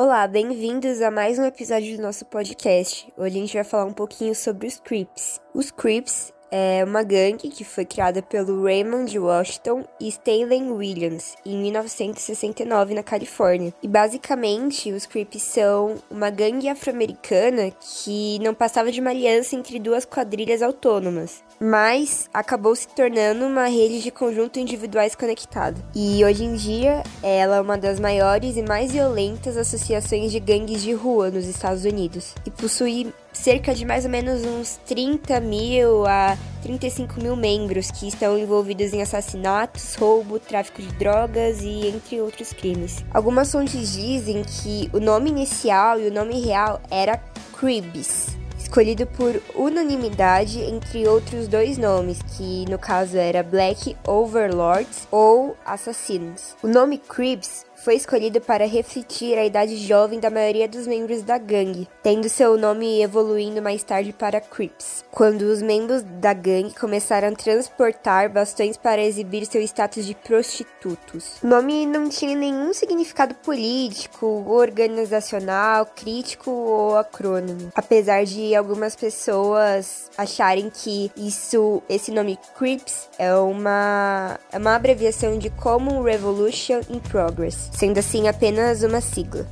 Olá, bem-vindos a mais um episódio do nosso podcast. Hoje a gente vai falar um pouquinho sobre os Crips. Os Crips é uma gangue que foi criada pelo Raymond Washington e Stanley Williams em 1969 na Califórnia. E basicamente, os Crips são uma gangue afro-americana que não passava de uma aliança entre duas quadrilhas autônomas, mas acabou se tornando uma rede de conjunto individuais conectado. E hoje em dia, ela é uma das maiores e mais violentas associações de gangues de rua nos Estados Unidos e possui cerca de mais ou menos uns 30 mil a 35 mil membros que estão envolvidos em assassinatos, roubo, tráfico de drogas e entre outros crimes. Algumas fontes dizem que o nome inicial e o nome real era Cribs, escolhido por unanimidade entre outros dois nomes, que no caso era Black Overlords ou Assassinos. O nome Cribs foi escolhido para refletir a idade jovem da maioria dos membros da gangue, tendo seu nome evoluindo mais tarde para Crips, quando os membros da gangue começaram a transportar bastões para exibir seu status de prostitutos. O nome não tinha nenhum significado político, organizacional, crítico ou acrônimo, apesar de algumas pessoas acharem que isso, esse nome Crips é uma, é uma abreviação de Common Revolution in Progress sendo assim apenas uma sigla.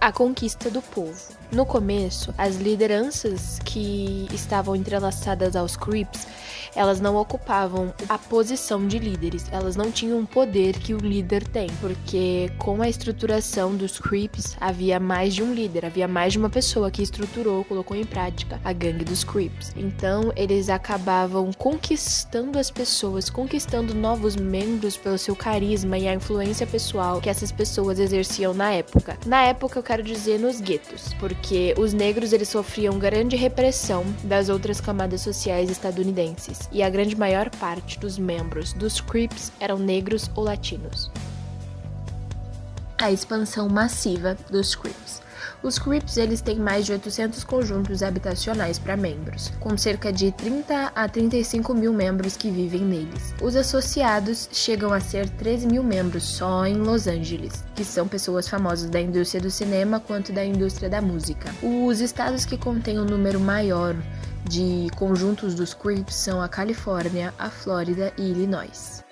A conquista do povo. No começo, as lideranças que estavam entrelaçadas aos Crips elas não ocupavam a posição de líderes, elas não tinham o poder que o líder tem, porque com a estruturação dos Creeps havia mais de um líder, havia mais de uma pessoa que estruturou, colocou em prática a gangue dos Creeps. Então eles acabavam conquistando as pessoas, conquistando novos membros pelo seu carisma e a influência pessoal que essas pessoas exerciam na época. Na época eu quero dizer nos guetos, porque os negros eles sofriam grande repressão das outras camadas sociais estadunidenses e a grande maior parte dos membros dos Crips eram negros ou latinos. A expansão massiva dos Crips. Os Crips eles têm mais de 800 conjuntos habitacionais para membros, com cerca de 30 a 35 mil membros que vivem neles. Os associados chegam a ser 13 mil membros só em Los Angeles, que são pessoas famosas da indústria do cinema quanto da indústria da música. Os estados que contêm um número maior de conjuntos dos Crips são a Califórnia, a Flórida e Illinois.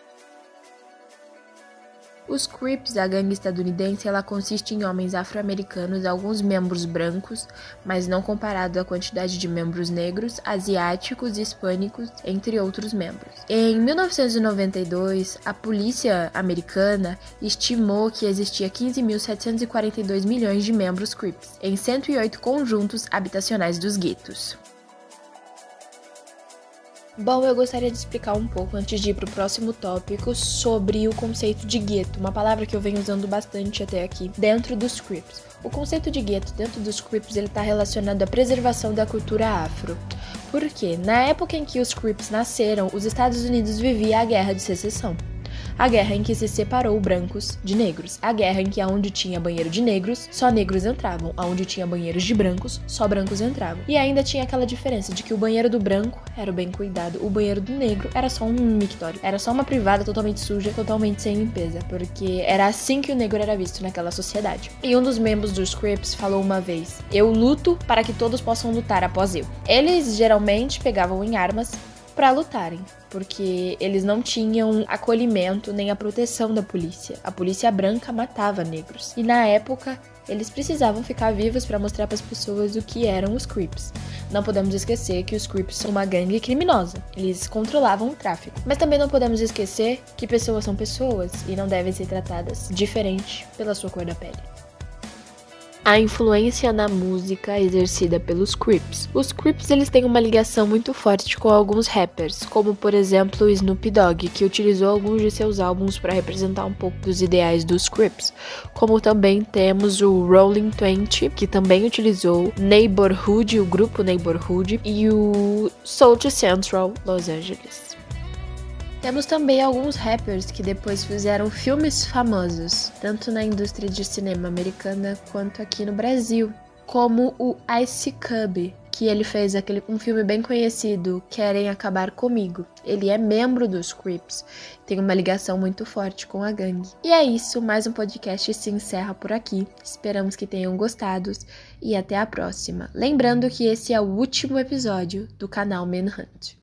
Os Crips, a gangue estadunidense, ela consiste em homens afro-americanos, alguns membros brancos, mas não comparado à quantidade de membros negros, asiáticos e hispânicos, entre outros membros. Em 1992, a polícia americana estimou que existia 15.742 milhões de membros Crips em 108 conjuntos habitacionais dos guetos. Bom, eu gostaria de explicar um pouco antes de ir para o próximo tópico sobre o conceito de gueto, uma palavra que eu venho usando bastante até aqui, dentro dos Crips. O conceito de gueto dentro dos ele está relacionado à preservação da cultura afro. Por quê? Na época em que os Crips nasceram, os Estados Unidos vivia a Guerra de Secessão a guerra em que se separou brancos de negros, a guerra em que aonde tinha banheiro de negros, só negros entravam, aonde tinha banheiros de brancos, só brancos entravam. E ainda tinha aquela diferença de que o banheiro do branco era bem cuidado, o banheiro do negro era só um mictório, era só uma privada totalmente suja, totalmente sem limpeza, porque era assim que o negro era visto naquela sociedade. E um dos membros dos Crips falou uma vez: "Eu luto para que todos possam lutar após eu". Eles geralmente pegavam em armas para lutarem, porque eles não tinham acolhimento nem a proteção da polícia. A polícia branca matava negros. E na época, eles precisavam ficar vivos para mostrar para as pessoas o que eram os Crips. Não podemos esquecer que os Crips são uma gangue criminosa. Eles controlavam o tráfico. Mas também não podemos esquecer que pessoas são pessoas e não devem ser tratadas diferente pela sua cor da pele a influência na música exercida pelos Crips. Os Crips eles têm uma ligação muito forte com alguns rappers, como por exemplo o Snoop Dogg, que utilizou alguns de seus álbuns para representar um pouco dos ideais dos Crips. Como também temos o Rolling Twenty, que também utilizou Neighborhood, o grupo Neighborhood, e o Soul Central Los Angeles. Temos também alguns rappers que depois fizeram filmes famosos, tanto na indústria de cinema americana quanto aqui no Brasil, como o Ice Cube, que ele fez aquele um filme bem conhecido, Querem Acabar Comigo. Ele é membro dos Crips, tem uma ligação muito forte com a gangue. E é isso, mais um podcast se encerra por aqui. Esperamos que tenham gostado e até a próxima. Lembrando que esse é o último episódio do canal Manhunt.